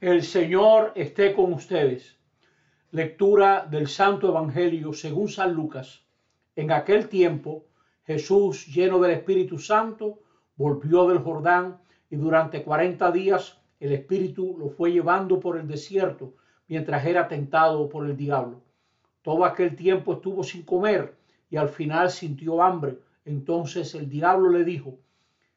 El Señor esté con ustedes. Lectura del Santo Evangelio según San Lucas. En aquel tiempo, Jesús, lleno del Espíritu Santo, volvió del Jordán y durante cuarenta días el Espíritu lo fue llevando por el desierto mientras era tentado por el diablo. Todo aquel tiempo estuvo sin comer y al final sintió hambre. Entonces el diablo le dijo,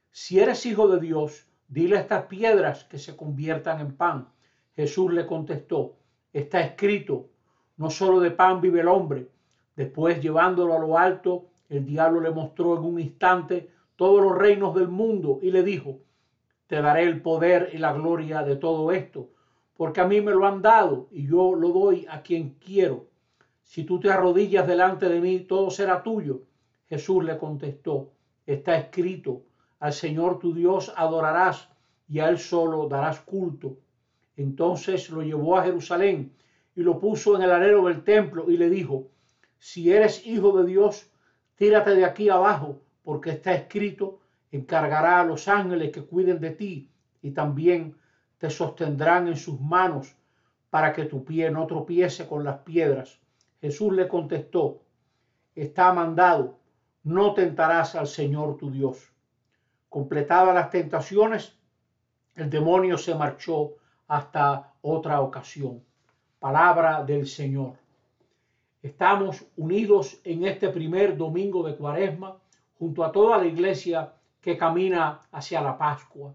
si eres hijo de Dios, dile a estas piedras que se conviertan en pan. Jesús le contestó, está escrito, no solo de pan vive el hombre. Después, llevándolo a lo alto, el diablo le mostró en un instante todos los reinos del mundo y le dijo, te daré el poder y la gloria de todo esto, porque a mí me lo han dado y yo lo doy a quien quiero. Si tú te arrodillas delante de mí, todo será tuyo. Jesús le contestó, está escrito, al Señor tu Dios adorarás y a Él solo darás culto. Entonces lo llevó a Jerusalén y lo puso en el alero del templo y le dijo, si eres hijo de Dios, tírate de aquí abajo, porque está escrito, encargará a los ángeles que cuiden de ti y también te sostendrán en sus manos para que tu pie no tropiece con las piedras. Jesús le contestó, está mandado, no tentarás al Señor tu Dios. Completadas las tentaciones, el demonio se marchó hasta otra ocasión. Palabra del Señor. Estamos unidos en este primer domingo de Cuaresma junto a toda la iglesia que camina hacia la Pascua.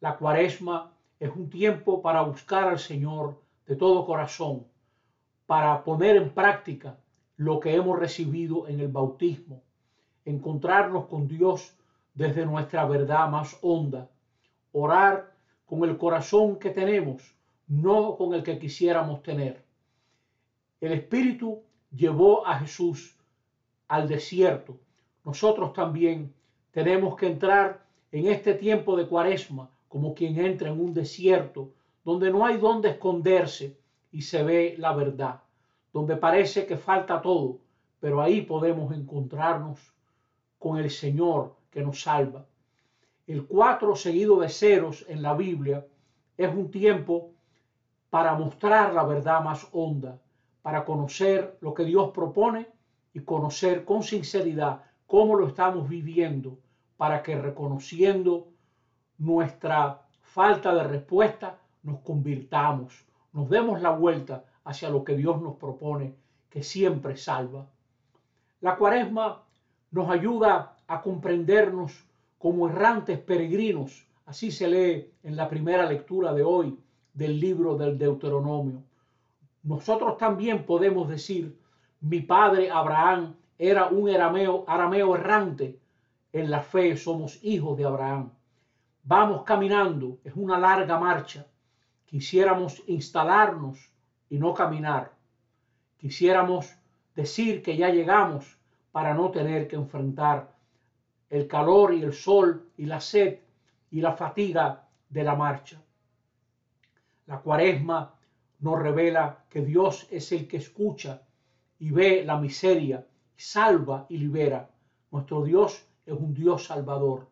La Cuaresma es un tiempo para buscar al Señor de todo corazón, para poner en práctica lo que hemos recibido en el bautismo, encontrarnos con Dios desde nuestra verdad más honda, orar con el corazón que tenemos, no con el que quisiéramos tener. El Espíritu llevó a Jesús al desierto. Nosotros también tenemos que entrar en este tiempo de cuaresma como quien entra en un desierto donde no hay dónde esconderse y se ve la verdad, donde parece que falta todo, pero ahí podemos encontrarnos con el Señor que nos salva. El cuatro seguido de ceros en la Biblia es un tiempo para mostrar la verdad más honda, para conocer lo que Dios propone y conocer con sinceridad cómo lo estamos viviendo, para que reconociendo nuestra falta de respuesta nos convirtamos, nos demos la vuelta hacia lo que Dios nos propone, que siempre salva. La cuaresma nos ayuda a comprendernos como errantes peregrinos, así se lee en la primera lectura de hoy del libro del Deuteronomio. Nosotros también podemos decir, mi padre Abraham era un arameo, arameo errante, en la fe somos hijos de Abraham. Vamos caminando, es una larga marcha. Quisiéramos instalarnos y no caminar. Quisiéramos decir que ya llegamos para no tener que enfrentar el calor y el sol y la sed y la fatiga de la marcha. La cuaresma nos revela que Dios es el que escucha y ve la miseria, salva y libera. Nuestro Dios es un Dios salvador.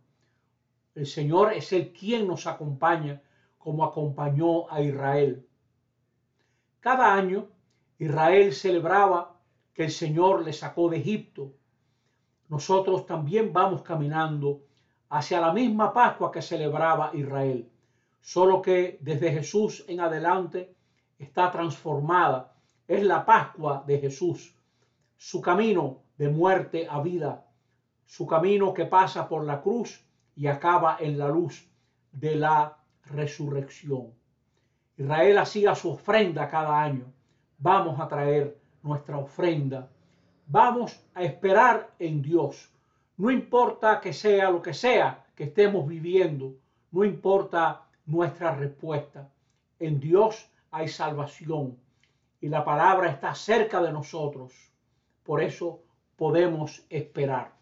El Señor es el quien nos acompaña como acompañó a Israel. Cada año Israel celebraba que el Señor le sacó de Egipto nosotros también vamos caminando hacia la misma Pascua que celebraba Israel, solo que desde Jesús en adelante está transformada. Es la Pascua de Jesús, su camino de muerte a vida, su camino que pasa por la cruz y acaba en la luz de la resurrección. Israel hacía su ofrenda cada año. Vamos a traer nuestra ofrenda vamos a esperar en Dios. No importa que sea lo que sea que estemos viviendo, no importa nuestra respuesta. En Dios hay salvación y la palabra está cerca de nosotros. Por eso podemos esperar.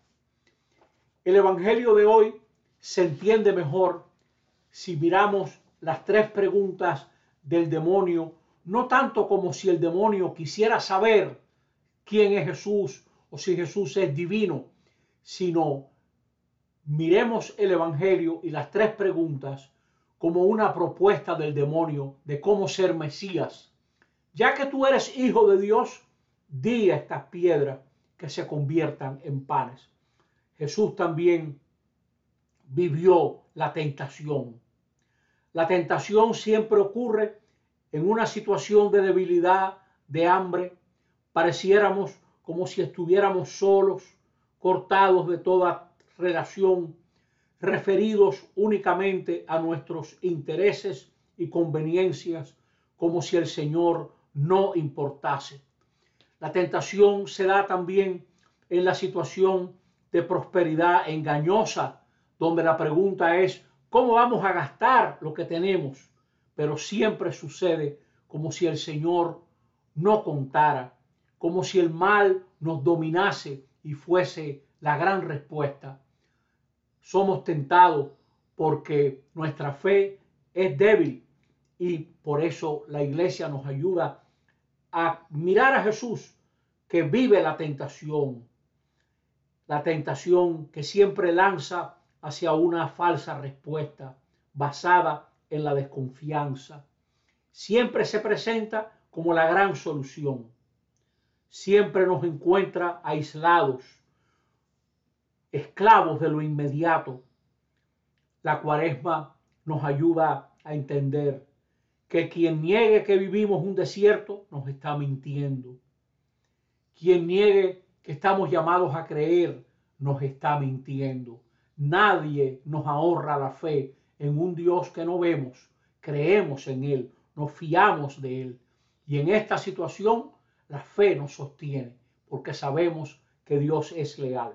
El Evangelio de hoy se entiende mejor si miramos las tres preguntas del demonio, no tanto como si el demonio quisiera saber quién es Jesús o si Jesús es divino, sino miremos el Evangelio y las tres preguntas como una propuesta del demonio de cómo ser Mesías. Ya que tú eres hijo de Dios, di a estas piedras que se conviertan en panes. Jesús también vivió la tentación. La tentación siempre ocurre en una situación de debilidad, de hambre. Pareciéramos como si estuviéramos solos, cortados de toda relación, referidos únicamente a nuestros intereses y conveniencias, como si el Señor no importase. La tentación se da también en la situación de prosperidad engañosa, donde la pregunta es, ¿cómo vamos a gastar lo que tenemos? Pero siempre sucede como si el Señor no contara, como si el mal nos dominase y fuese la gran respuesta. Somos tentados porque nuestra fe es débil y por eso la iglesia nos ayuda a mirar a Jesús que vive la tentación, la tentación que siempre lanza hacia una falsa respuesta basada en la desconfianza. Siempre se presenta como la gran solución. Siempre nos encuentra aislados, esclavos de lo inmediato. La cuaresma nos ayuda a entender que quien niegue que vivimos un desierto nos está mintiendo. Quien niegue que estamos llamados a creer nos está mintiendo. Nadie nos ahorra la fe en un Dios que no vemos. Creemos en Él, nos fiamos de Él. Y en esta situación la fe nos sostiene porque sabemos que Dios es leal.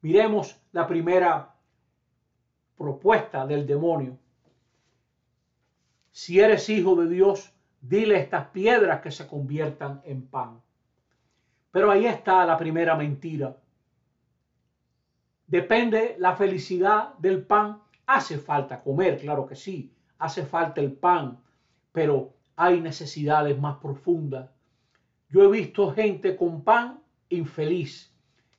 Miremos la primera propuesta del demonio. Si eres hijo de Dios, dile estas piedras que se conviertan en pan. Pero ahí está la primera mentira. Depende la felicidad del pan. Hace falta comer, claro que sí. Hace falta el pan, pero hay necesidades más profundas. Yo he visto gente con pan infeliz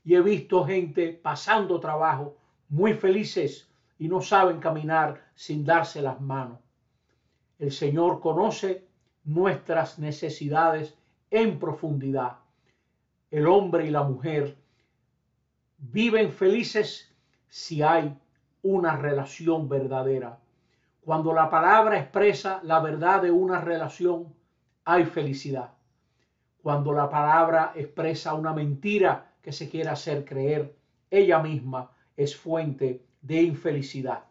y he visto gente pasando trabajo muy felices y no saben caminar sin darse las manos. El Señor conoce nuestras necesidades en profundidad. El hombre y la mujer viven felices si hay una relación verdadera. Cuando la palabra expresa la verdad de una relación, hay felicidad. Cuando la palabra expresa una mentira que se quiere hacer creer, ella misma es fuente de infelicidad.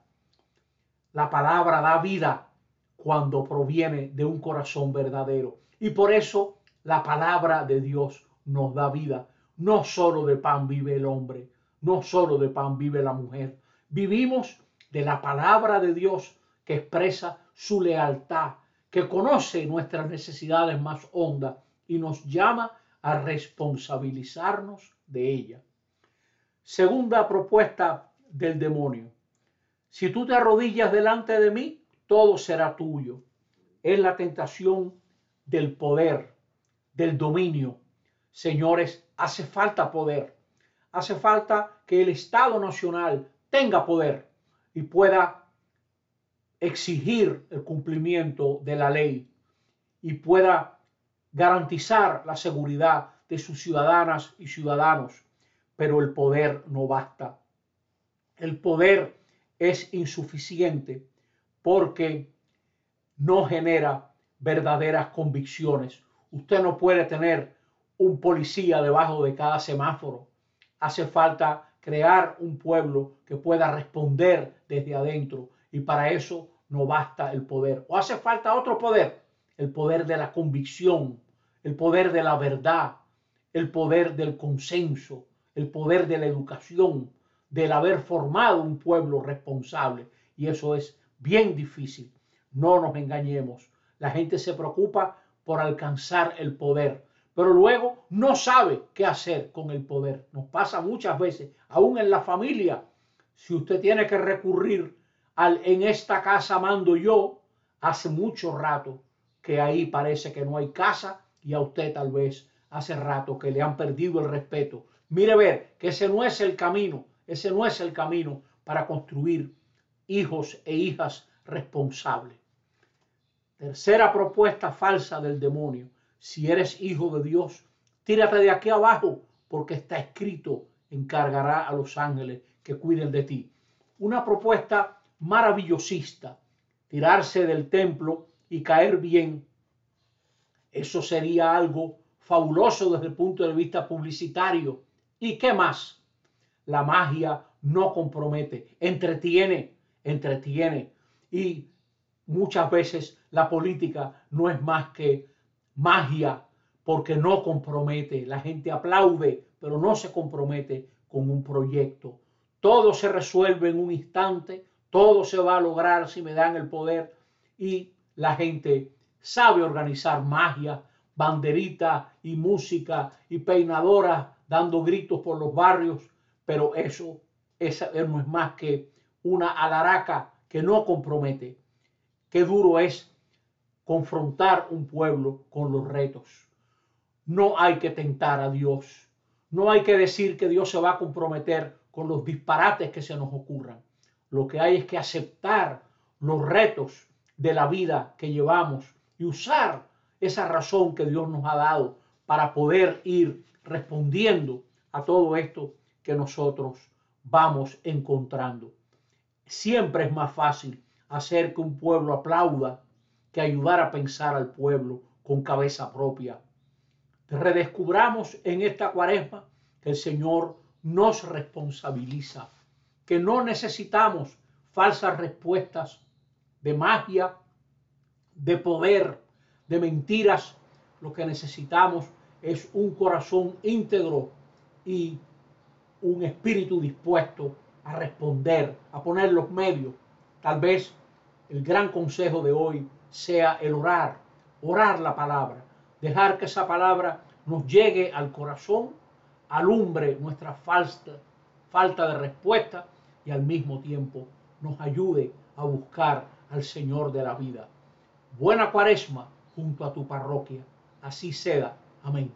La palabra da vida cuando proviene de un corazón verdadero. Y por eso la palabra de Dios nos da vida. No solo de pan vive el hombre, no solo de pan vive la mujer. Vivimos de la palabra de Dios que expresa su lealtad, que conoce nuestras necesidades más hondas y nos llama a responsabilizarnos de ella. Segunda propuesta del demonio. Si tú te arrodillas delante de mí, todo será tuyo. Es la tentación del poder, del dominio. Señores, hace falta poder. Hace falta que el Estado Nacional tenga poder y pueda exigir el cumplimiento de la ley y pueda garantizar la seguridad de sus ciudadanas y ciudadanos, pero el poder no basta. El poder es insuficiente porque no genera verdaderas convicciones. Usted no puede tener un policía debajo de cada semáforo. Hace falta crear un pueblo que pueda responder desde adentro y para eso no basta el poder. O hace falta otro poder, el poder de la convicción, el poder de la verdad, el poder del consenso, el poder de la educación, del haber formado un pueblo responsable. Y eso es bien difícil. No nos engañemos. La gente se preocupa por alcanzar el poder, pero luego no sabe qué hacer con el poder. Nos pasa muchas veces, aún en la familia. Si usted tiene que recurrir en esta casa mando yo, hace mucho rato que ahí parece que no hay casa y a usted tal vez hace rato que le han perdido el respeto. Mire ver que ese no es el camino, ese no es el camino para construir hijos e hijas responsables. Tercera propuesta falsa del demonio. Si eres hijo de Dios, tírate de aquí abajo, porque está escrito, encargará a los ángeles que cuiden de ti. Una propuesta maravillosista, tirarse del templo y caer bien. Eso sería algo fabuloso desde el punto de vista publicitario. ¿Y qué más? La magia no compromete, entretiene, entretiene. Y muchas veces la política no es más que magia porque no compromete. La gente aplaude, pero no se compromete con un proyecto. Todo se resuelve en un instante, todo se va a lograr si me dan el poder y la gente sabe organizar magia, banderita y música y peinadoras dando gritos por los barrios, pero eso, eso no es más que una alaraca que no compromete. Qué duro es confrontar un pueblo con los retos. No hay que tentar a Dios. No hay que decir que Dios se va a comprometer con los disparates que se nos ocurran. Lo que hay es que aceptar los retos de la vida que llevamos y usar esa razón que Dios nos ha dado para poder ir respondiendo a todo esto que nosotros vamos encontrando. Siempre es más fácil hacer que un pueblo aplauda que ayudar a pensar al pueblo con cabeza propia. Redescubramos en esta cuaresma que el Señor nos responsabiliza, que no necesitamos falsas respuestas de magia, de poder, de mentiras. Lo que necesitamos es un corazón íntegro y un espíritu dispuesto a responder, a poner los medios. Tal vez el gran consejo de hoy sea el orar, orar la palabra, dejar que esa palabra nos llegue al corazón, alumbre nuestra falta, falta de respuesta y al mismo tiempo nos ayude a buscar al Señor de la vida. Buena cuaresma junto a tu parroquia. Así sea. Amén.